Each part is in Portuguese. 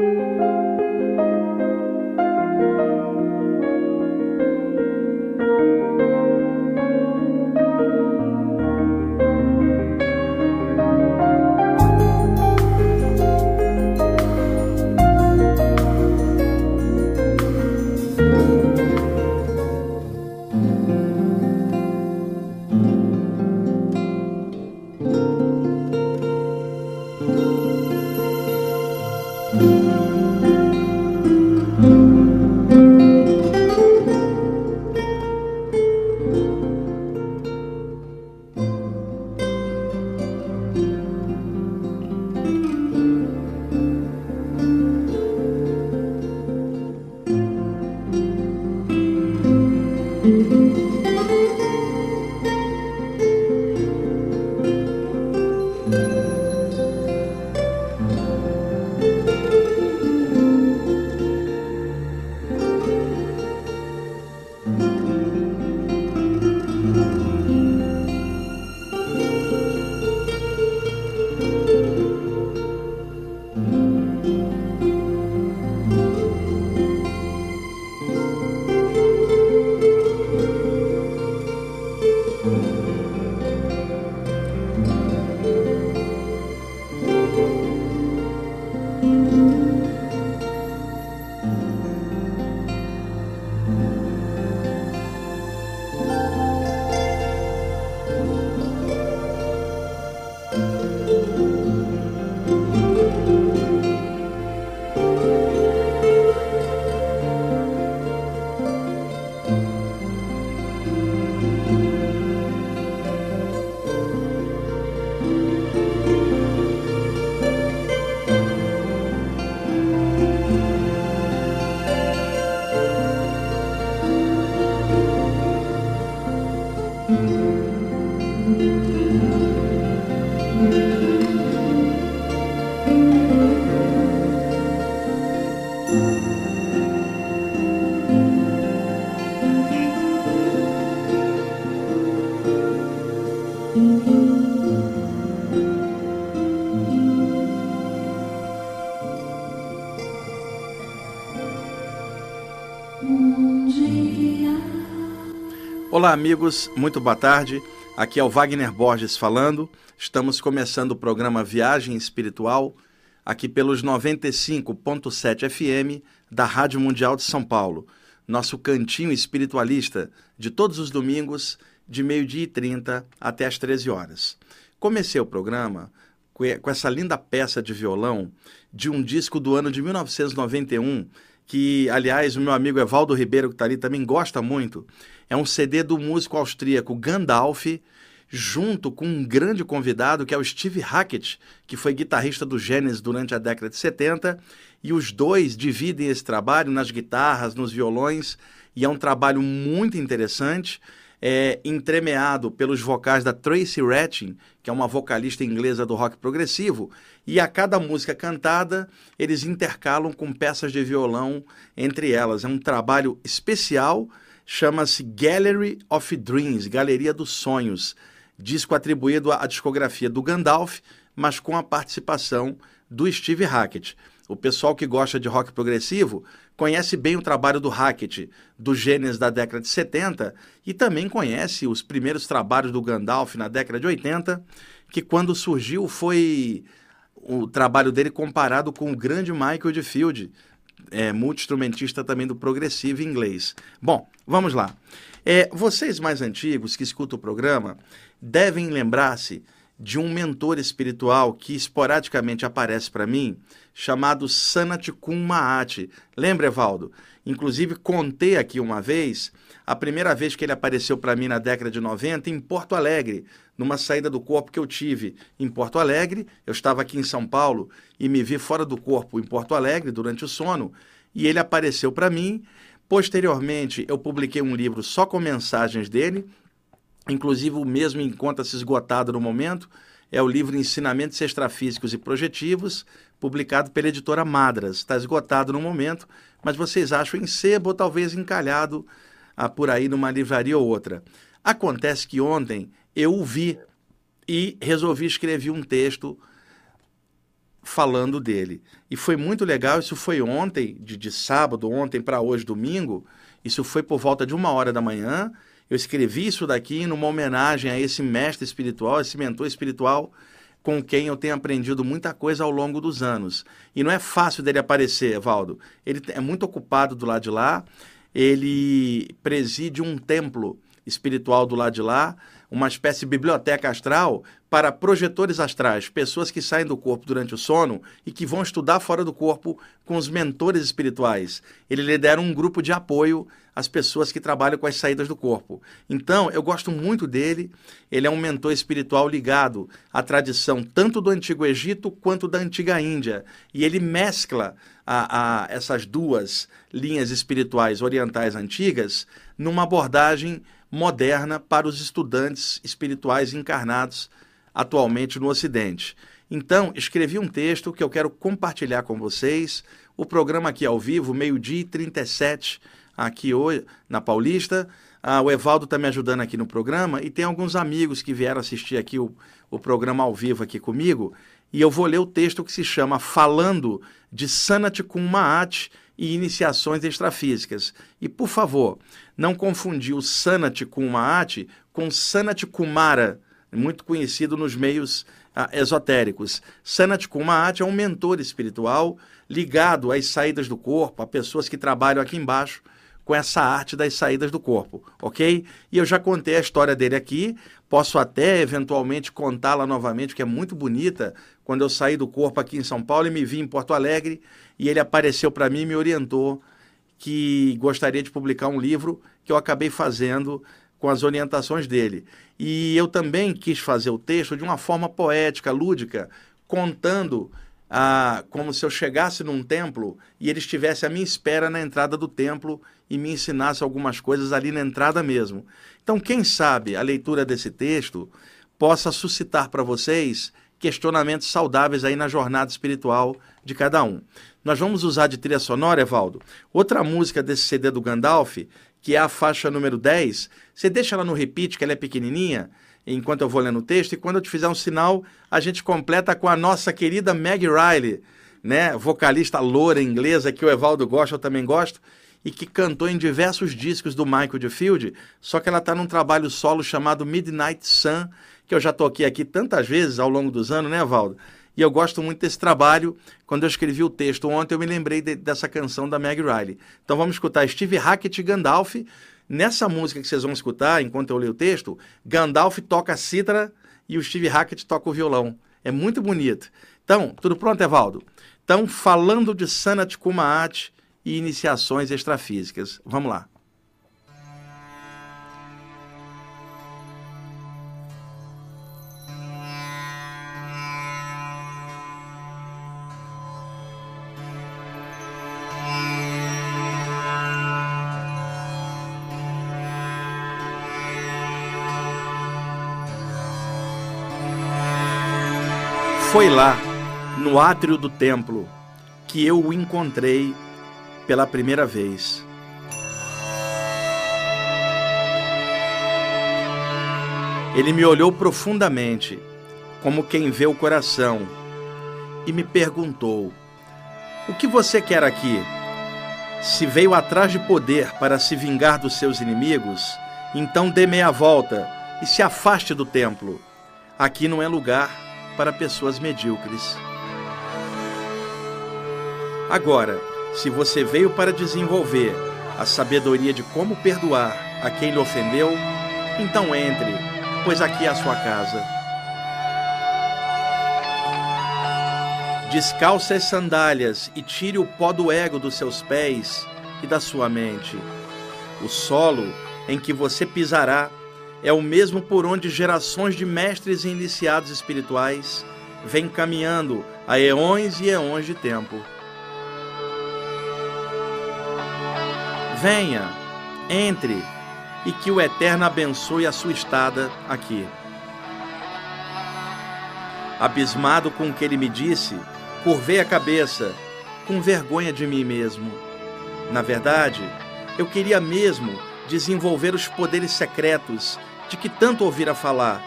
Música Olá, amigos, muito boa tarde. Aqui é o Wagner Borges falando. Estamos começando o programa Viagem Espiritual, aqui pelos 95.7 FM da Rádio Mundial de São Paulo. Nosso cantinho espiritualista de todos os domingos, de meio-dia e 30 até as 13 horas. Comecei o programa com essa linda peça de violão de um disco do ano de 1991 que, aliás, o meu amigo Evaldo Ribeiro, que está ali, também gosta muito. É um CD do músico austríaco Gandalf, junto com um grande convidado que é o Steve Hackett, que foi guitarrista do Genesis durante a década de 70, e os dois dividem esse trabalho nas guitarras, nos violões, e é um trabalho muito interessante é, entremeado pelos vocais da Tracy Retting, que é uma vocalista inglesa do rock progressivo, e a cada música cantada eles intercalam com peças de violão entre elas. É um trabalho especial, chama-se Gallery of Dreams Galeria dos Sonhos disco atribuído à discografia do Gandalf, mas com a participação do Steve Hackett. O pessoal que gosta de rock progressivo conhece bem o trabalho do Hackett, do Gênesis da década de 70, e também conhece os primeiros trabalhos do Gandalf na década de 80, que quando surgiu foi o trabalho dele comparado com o grande Michael de Field, é, multi-instrumentista também do progressivo inglês. Bom, vamos lá. É, vocês mais antigos que escutam o programa devem lembrar-se de um mentor espiritual que esporadicamente aparece para mim, chamado Sanat Kun Mahat. Lembra, Evaldo? Inclusive, contei aqui uma vez, a primeira vez que ele apareceu para mim na década de 90, em Porto Alegre, numa saída do corpo que eu tive em Porto Alegre. Eu estava aqui em São Paulo e me vi fora do corpo em Porto Alegre durante o sono, e ele apareceu para mim. Posteriormente, eu publiquei um livro só com mensagens dele, Inclusive, o mesmo encontra-se esgotado no momento. É o livro Ensinamentos Extrafísicos e Projetivos, publicado pela editora Madras. Está esgotado no momento, mas vocês acham em sebo ou talvez encalhado ah, por aí numa livraria ou outra. Acontece que ontem eu o vi e resolvi escrever um texto falando dele. E foi muito legal, isso foi ontem, de, de sábado, ontem para hoje, domingo, isso foi por volta de uma hora da manhã. Eu escrevi isso daqui numa homenagem a esse mestre espiritual, esse mentor espiritual, com quem eu tenho aprendido muita coisa ao longo dos anos. E não é fácil dele aparecer, Valdo. Ele é muito ocupado do lado de lá, ele preside um templo espiritual do lado de lá, uma espécie de biblioteca astral para projetores astrais, pessoas que saem do corpo durante o sono e que vão estudar fora do corpo com os mentores espirituais. Ele lidera um grupo de apoio às pessoas que trabalham com as saídas do corpo. Então, eu gosto muito dele. Ele é um mentor espiritual ligado à tradição tanto do Antigo Egito quanto da Antiga Índia. E ele mescla a, a essas duas linhas espirituais orientais antigas numa abordagem moderna para os estudantes espirituais encarnados atualmente no Ocidente. Então, escrevi um texto que eu quero compartilhar com vocês. O programa aqui ao vivo, meio-dia e 37, aqui hoje na Paulista. Ah, o Evaldo está me ajudando aqui no programa e tem alguns amigos que vieram assistir aqui o, o programa ao vivo aqui comigo. E eu vou ler o texto que se chama Falando de Sanat Maat e Iniciações Extrafísicas. E, por favor, não confundir o Sanat Maat com Sanat Kumara, muito conhecido nos meios ah, esotéricos. Sanat Kumaat é um mentor espiritual ligado às saídas do corpo, a pessoas que trabalham aqui embaixo com essa arte das saídas do corpo, ok? E eu já contei a história dele aqui, posso até eventualmente contá-la novamente, que é muito bonita, quando eu saí do corpo aqui em São Paulo e me vi em Porto Alegre, e ele apareceu para mim e me orientou que gostaria de publicar um livro que eu acabei fazendo com as orientações dele. E eu também quis fazer o texto de uma forma poética, lúdica, contando ah, como se eu chegasse num templo e ele estivesse à minha espera na entrada do templo e me ensinasse algumas coisas ali na entrada mesmo. Então, quem sabe a leitura desse texto possa suscitar para vocês questionamentos saudáveis aí na jornada espiritual de cada um. Nós vamos usar de trilha sonora, Evaldo, outra música desse CD do Gandalf, que é a faixa número 10, você deixa ela no repeat, que ela é pequenininha, enquanto eu vou lendo o texto, e quando eu te fizer um sinal, a gente completa com a nossa querida Meg Riley, né, vocalista loura inglesa que o Evaldo gosta, eu também gosto, e que cantou em diversos discos do Michael de Field, só que ela está num trabalho solo chamado Midnight Sun, que eu já toquei aqui tantas vezes ao longo dos anos, né, Evaldo? E eu gosto muito desse trabalho. Quando eu escrevi o texto ontem, eu me lembrei de, dessa canção da Meg Riley. Então vamos escutar Steve Hackett Gandalf. Nessa música que vocês vão escutar, enquanto eu leio o texto, Gandalf toca a cítara e o Steve Hackett toca o violão. É muito bonito. Então, tudo pronto, Evaldo? Então, falando de Sanat Kumaat e iniciações extrafísicas. Vamos lá. Foi lá, no átrio do templo, que eu o encontrei pela primeira vez. Ele me olhou profundamente, como quem vê o coração, e me perguntou: O que você quer aqui? Se veio atrás de poder para se vingar dos seus inimigos, então dê meia volta e se afaste do templo. Aqui não é lugar para pessoas medíocres. Agora, se você veio para desenvolver a sabedoria de como perdoar a quem lhe ofendeu, então entre, pois aqui é a sua casa. Descalce as sandálias e tire o pó do ego dos seus pés e da sua mente. O solo em que você pisará é o mesmo por onde gerações de mestres e iniciados espirituais vêm caminhando há eões e eões de tempo. Venha, entre e que o Eterno abençoe a sua estada aqui. Abismado com o que ele me disse, curvei a cabeça, com vergonha de mim mesmo. Na verdade, eu queria mesmo desenvolver os poderes secretos de que tanto ouvira falar,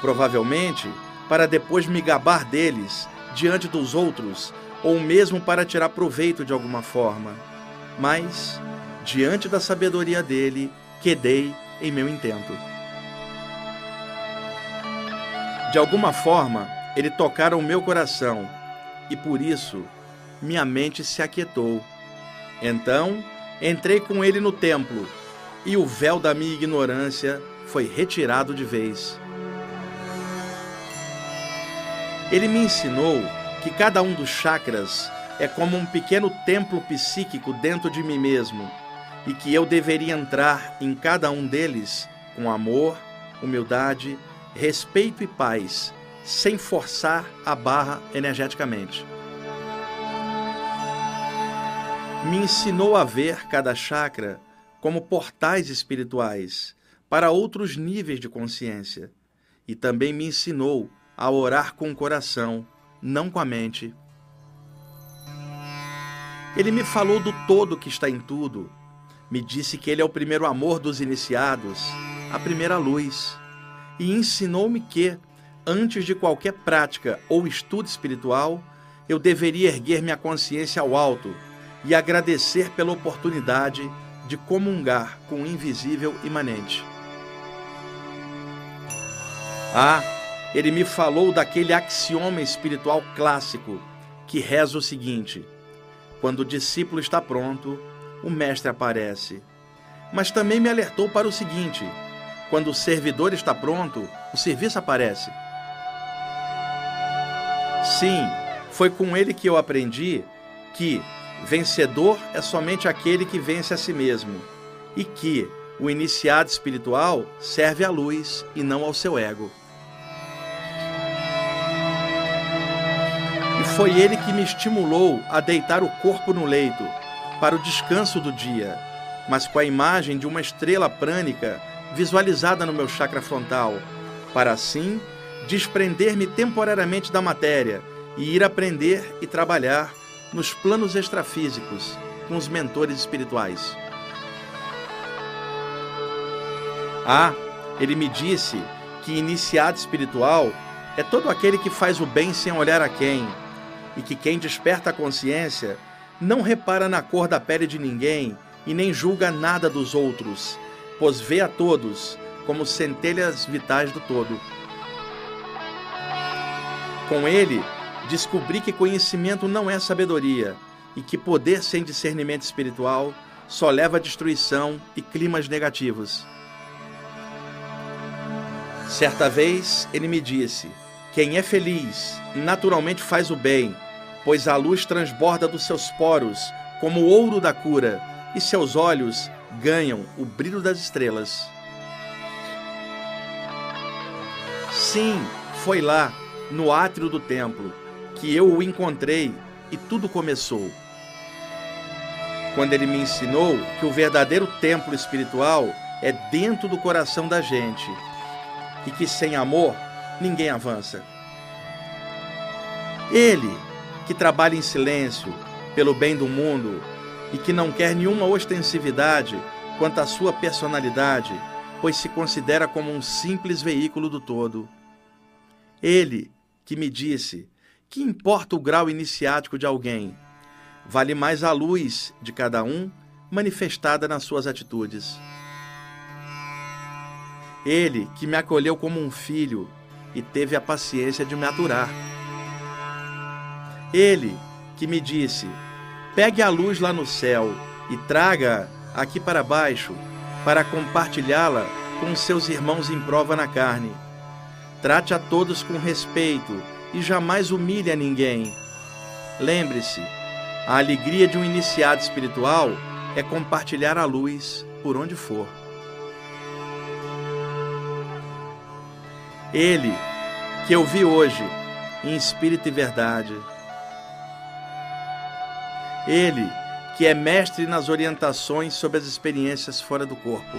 provavelmente para depois me gabar deles, diante dos outros ou mesmo para tirar proveito de alguma forma, mas diante da sabedoria dele, quedei em meu intento. De alguma forma, ele tocara o meu coração e por isso minha mente se aquietou. Então, entrei com ele no templo e o véu da minha ignorância foi retirado de vez. Ele me ensinou que cada um dos chakras é como um pequeno templo psíquico dentro de mim mesmo e que eu deveria entrar em cada um deles com amor, humildade, respeito e paz, sem forçar a barra energeticamente. Me ensinou a ver cada chakra como portais espirituais para outros níveis de consciência e também me ensinou a orar com o coração, não com a mente. Ele me falou do todo que está em tudo, me disse que ele é o primeiro amor dos iniciados, a primeira luz, e ensinou-me que, antes de qualquer prática ou estudo espiritual, eu deveria erguer minha consciência ao alto e agradecer pela oportunidade de comungar com o invisível imanente. Ah, ele me falou daquele axioma espiritual clássico que reza o seguinte: quando o discípulo está pronto, o mestre aparece. Mas também me alertou para o seguinte: quando o servidor está pronto, o serviço aparece. Sim, foi com ele que eu aprendi que vencedor é somente aquele que vence a si mesmo e que o iniciado espiritual serve à luz e não ao seu ego. Foi ele que me estimulou a deitar o corpo no leito para o descanso do dia, mas com a imagem de uma estrela prânica visualizada no meu chakra frontal, para assim desprender-me temporariamente da matéria e ir aprender e trabalhar nos planos extrafísicos com os mentores espirituais. Ah, ele me disse que iniciado espiritual é todo aquele que faz o bem sem olhar a quem e que quem desperta a consciência não repara na cor da pele de ninguém e nem julga nada dos outros, pois vê a todos como centelhas vitais do todo. Com ele, descobri que conhecimento não é sabedoria e que poder sem discernimento espiritual só leva a destruição e climas negativos. Certa vez ele me disse: Quem é feliz naturalmente faz o bem pois a luz transborda dos seus poros como o ouro da cura, e seus olhos ganham o brilho das estrelas. Sim, foi lá, no átrio do templo, que eu o encontrei e tudo começou. Quando ele me ensinou que o verdadeiro templo espiritual é dentro do coração da gente e que sem amor ninguém avança. Ele, que trabalha em silêncio pelo bem do mundo e que não quer nenhuma ostensividade quanto à sua personalidade, pois se considera como um simples veículo do todo. Ele que me disse que importa o grau iniciático de alguém, vale mais a luz de cada um manifestada nas suas atitudes. Ele que me acolheu como um filho e teve a paciência de me aturar. Ele que me disse: Pegue a luz lá no céu e traga aqui para baixo, para compartilhá-la com seus irmãos em prova na carne. Trate a todos com respeito e jamais humilhe a ninguém. Lembre-se, a alegria de um iniciado espiritual é compartilhar a luz por onde for. Ele, que eu vi hoje, em espírito e verdade, ele, que é mestre nas orientações sobre as experiências fora do corpo.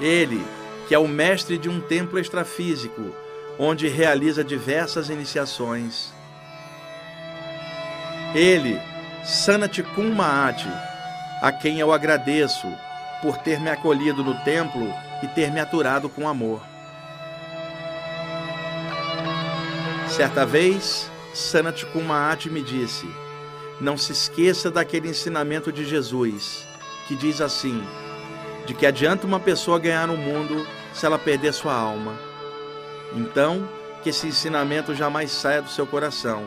Ele, que é o mestre de um templo extrafísico, onde realiza diversas iniciações. Ele, Sanatikun Maati, a quem eu agradeço por ter me acolhido no templo e ter me aturado com amor. Certa vez, Sanat Kumaat me disse: Não se esqueça daquele ensinamento de Jesus, que diz assim: De que adianta uma pessoa ganhar o um mundo se ela perder sua alma? Então, que esse ensinamento jamais saia do seu coração.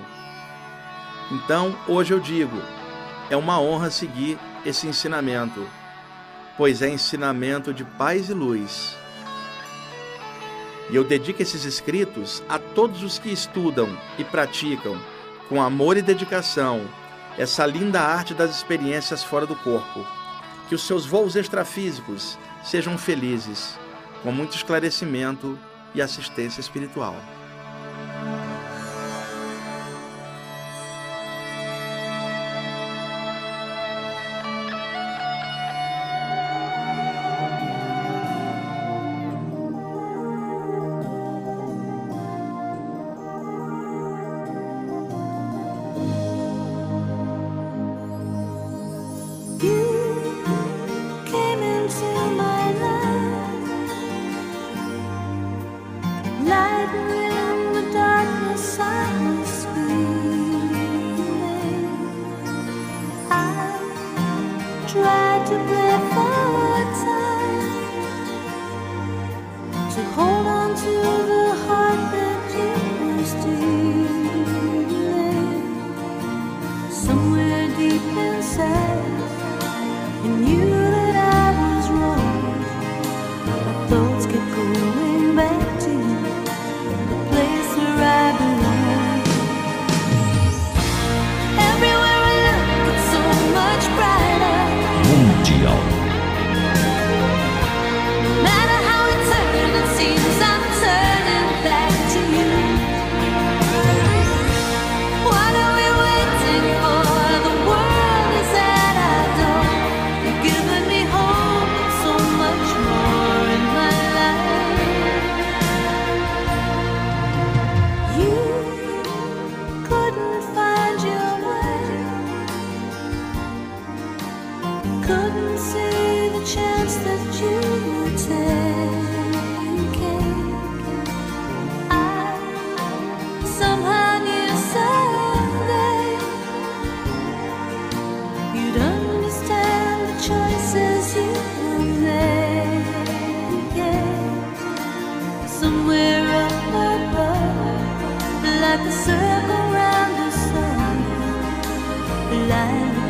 Então, hoje eu digo: é uma honra seguir esse ensinamento, pois é ensinamento de paz e luz e eu dedico esses escritos a todos os que estudam e praticam, com amor e dedicação, essa linda arte das experiências fora do corpo. Que os seus voos extrafísicos sejam felizes, com muito esclarecimento e assistência espiritual.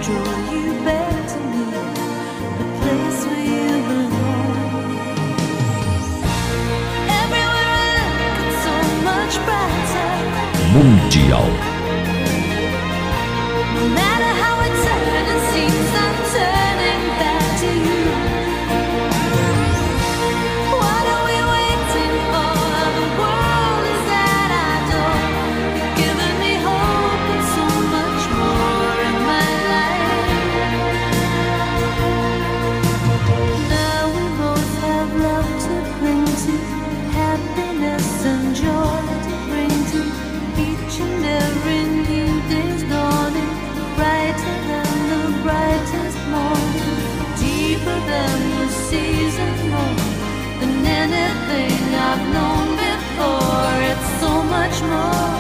you the place where you belong. Everywhere I look, it's so much brighter. Mundial. No matter how deeper than the season more than anything I've known before. It's so much more,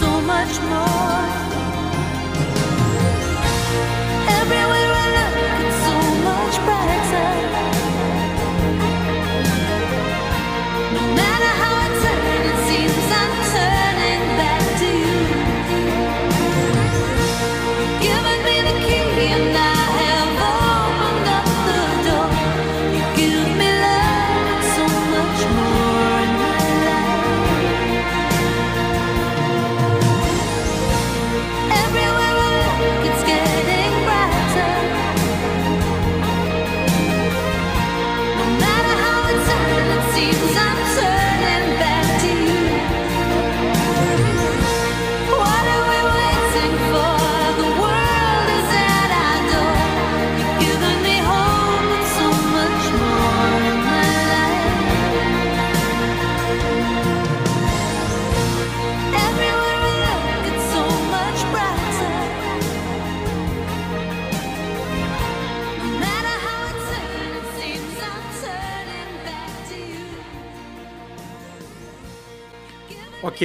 so much more. Everywhere.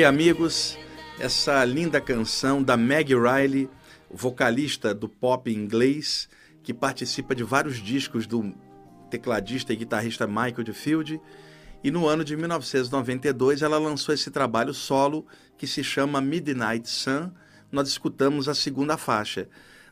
Amigos, essa linda canção da Meg Riley, vocalista do pop inglês, que participa de vários discos do tecladista e guitarrista Michael DeField. E no ano de 1992 ela lançou esse trabalho solo que se chama Midnight Sun. Nós escutamos a segunda faixa.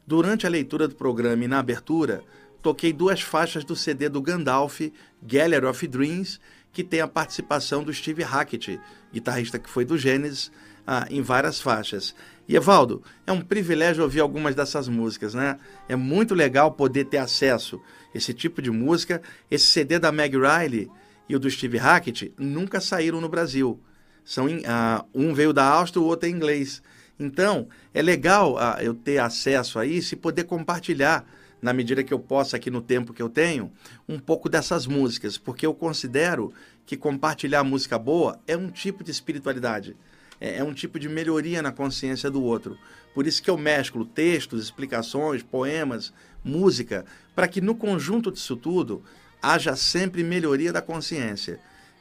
Durante a leitura do programa e na abertura, toquei duas faixas do CD do Gandalf, Gallery of Dreams, que tem a participação do Steve Hackett, guitarrista que foi do Genesis, ah, em várias faixas. E Evaldo, é um privilégio ouvir algumas dessas músicas, né? É muito legal poder ter acesso a esse tipo de música. Esse CD da Meg Riley e o do Steve Hackett nunca saíram no Brasil. São ah, um veio da Áustria, o outro é inglês. Então, é legal ah, eu ter acesso a isso e poder compartilhar, na medida que eu possa, aqui no tempo que eu tenho, um pouco dessas músicas, porque eu considero que compartilhar música boa é um tipo de espiritualidade, é, é um tipo de melhoria na consciência do outro. Por isso que eu mesclo textos, explicações, poemas, música, para que no conjunto disso tudo haja sempre melhoria da consciência.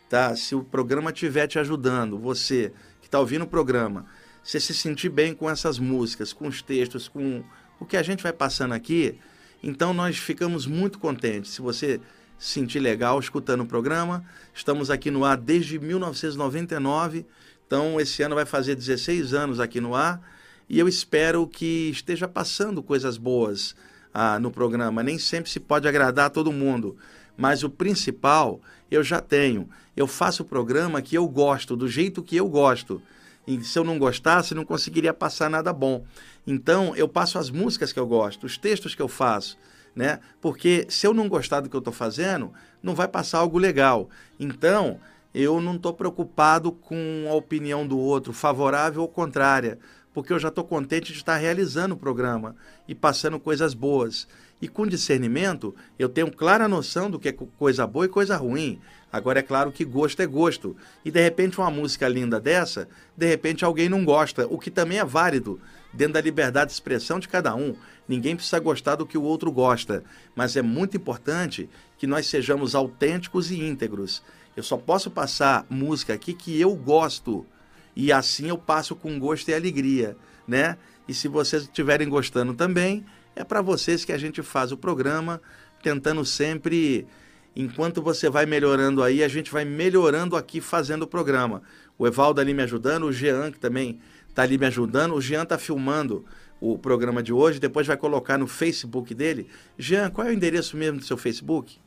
Tá? Se o programa estiver te ajudando, você que está ouvindo o programa, você se sentir bem com essas músicas, com os textos, com o que a gente vai passando aqui, então nós ficamos muito contentes. Se você se sentir legal escutando o programa, estamos aqui no ar desde 1999, então esse ano vai fazer 16 anos aqui no ar e eu espero que esteja passando coisas boas ah, no programa. Nem sempre se pode agradar a todo mundo, mas o principal eu já tenho. Eu faço o programa que eu gosto, do jeito que eu gosto. E se eu não gostasse, não conseguiria passar nada bom. Então, eu passo as músicas que eu gosto, os textos que eu faço, né? Porque se eu não gostar do que eu estou fazendo, não vai passar algo legal. Então, eu não estou preocupado com a opinião do outro, favorável ou contrária, porque eu já estou contente de estar realizando o programa e passando coisas boas. E com discernimento, eu tenho clara noção do que é co- coisa boa e coisa ruim. Agora é claro que gosto é gosto. E de repente uma música linda dessa, de repente alguém não gosta, o que também é válido dentro da liberdade de expressão de cada um. Ninguém precisa gostar do que o outro gosta, mas é muito importante que nós sejamos autênticos e íntegros. Eu só posso passar música aqui que eu gosto e assim eu passo com gosto e alegria, né? E se vocês estiverem gostando também, é para vocês que a gente faz o programa, tentando sempre, enquanto você vai melhorando aí, a gente vai melhorando aqui fazendo o programa. O Evaldo ali me ajudando, o Jean que também está ali me ajudando, o Jean está filmando o programa de hoje, depois vai colocar no Facebook dele. Jean, qual é o endereço mesmo do seu Facebook?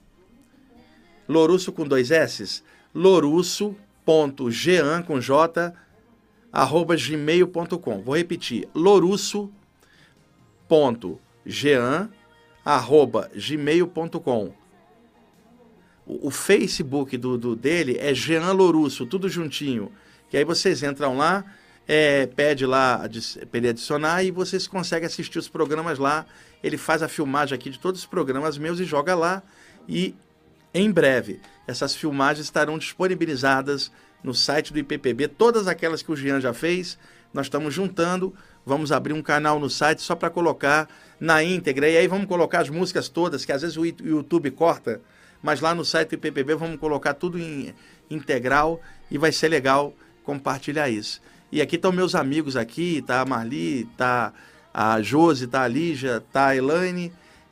Lorusso com dois S? Lorusso.jean com J arroba gmail.com. Vou repetir, lorusso.jean arroba gmail.com. O, o Facebook do, do dele é Jean Lorusso, tudo juntinho. Que aí vocês entram lá, é, pede lá pra ele adicionar e vocês conseguem assistir os programas lá. Ele faz a filmagem aqui de todos os programas meus e joga lá. E em breve, essas filmagens estarão disponibilizadas no site do IPPB, todas aquelas que o Jean já fez. Nós estamos juntando, vamos abrir um canal no site só para colocar na íntegra. E aí vamos colocar as músicas todas, que às vezes o YouTube corta, mas lá no site do IPPB vamos colocar tudo em integral e vai ser legal compartilhar isso. E aqui estão meus amigos aqui, tá a Marli, tá a Josi, tá a Lígia, tá a Elaine,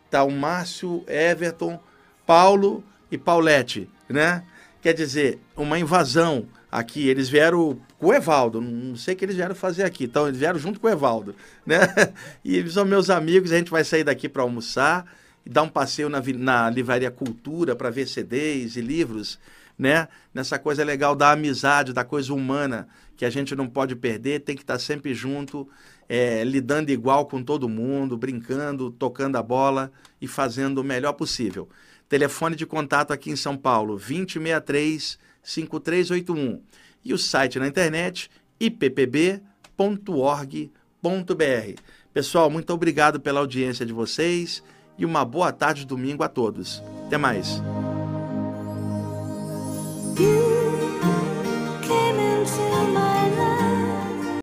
tá o Márcio, Everton, Paulo e Paulette, né? Quer dizer, uma invasão aqui. Eles vieram com o Evaldo, não sei o que eles vieram fazer aqui. Então, eles vieram junto com o Evaldo, né? E eles são meus amigos, a gente vai sair daqui para almoçar e dar um passeio na, na Livraria Cultura para ver CDs e livros, né? Nessa coisa legal da amizade, da coisa humana, que a gente não pode perder, tem que estar sempre junto, é, lidando igual com todo mundo, brincando, tocando a bola e fazendo o melhor possível. Telefone de contato aqui em São Paulo, 2063 5381. E o site na internet, ippb.org.br. Pessoal, muito obrigado pela audiência de vocês e uma boa tarde de domingo a todos. Até mais.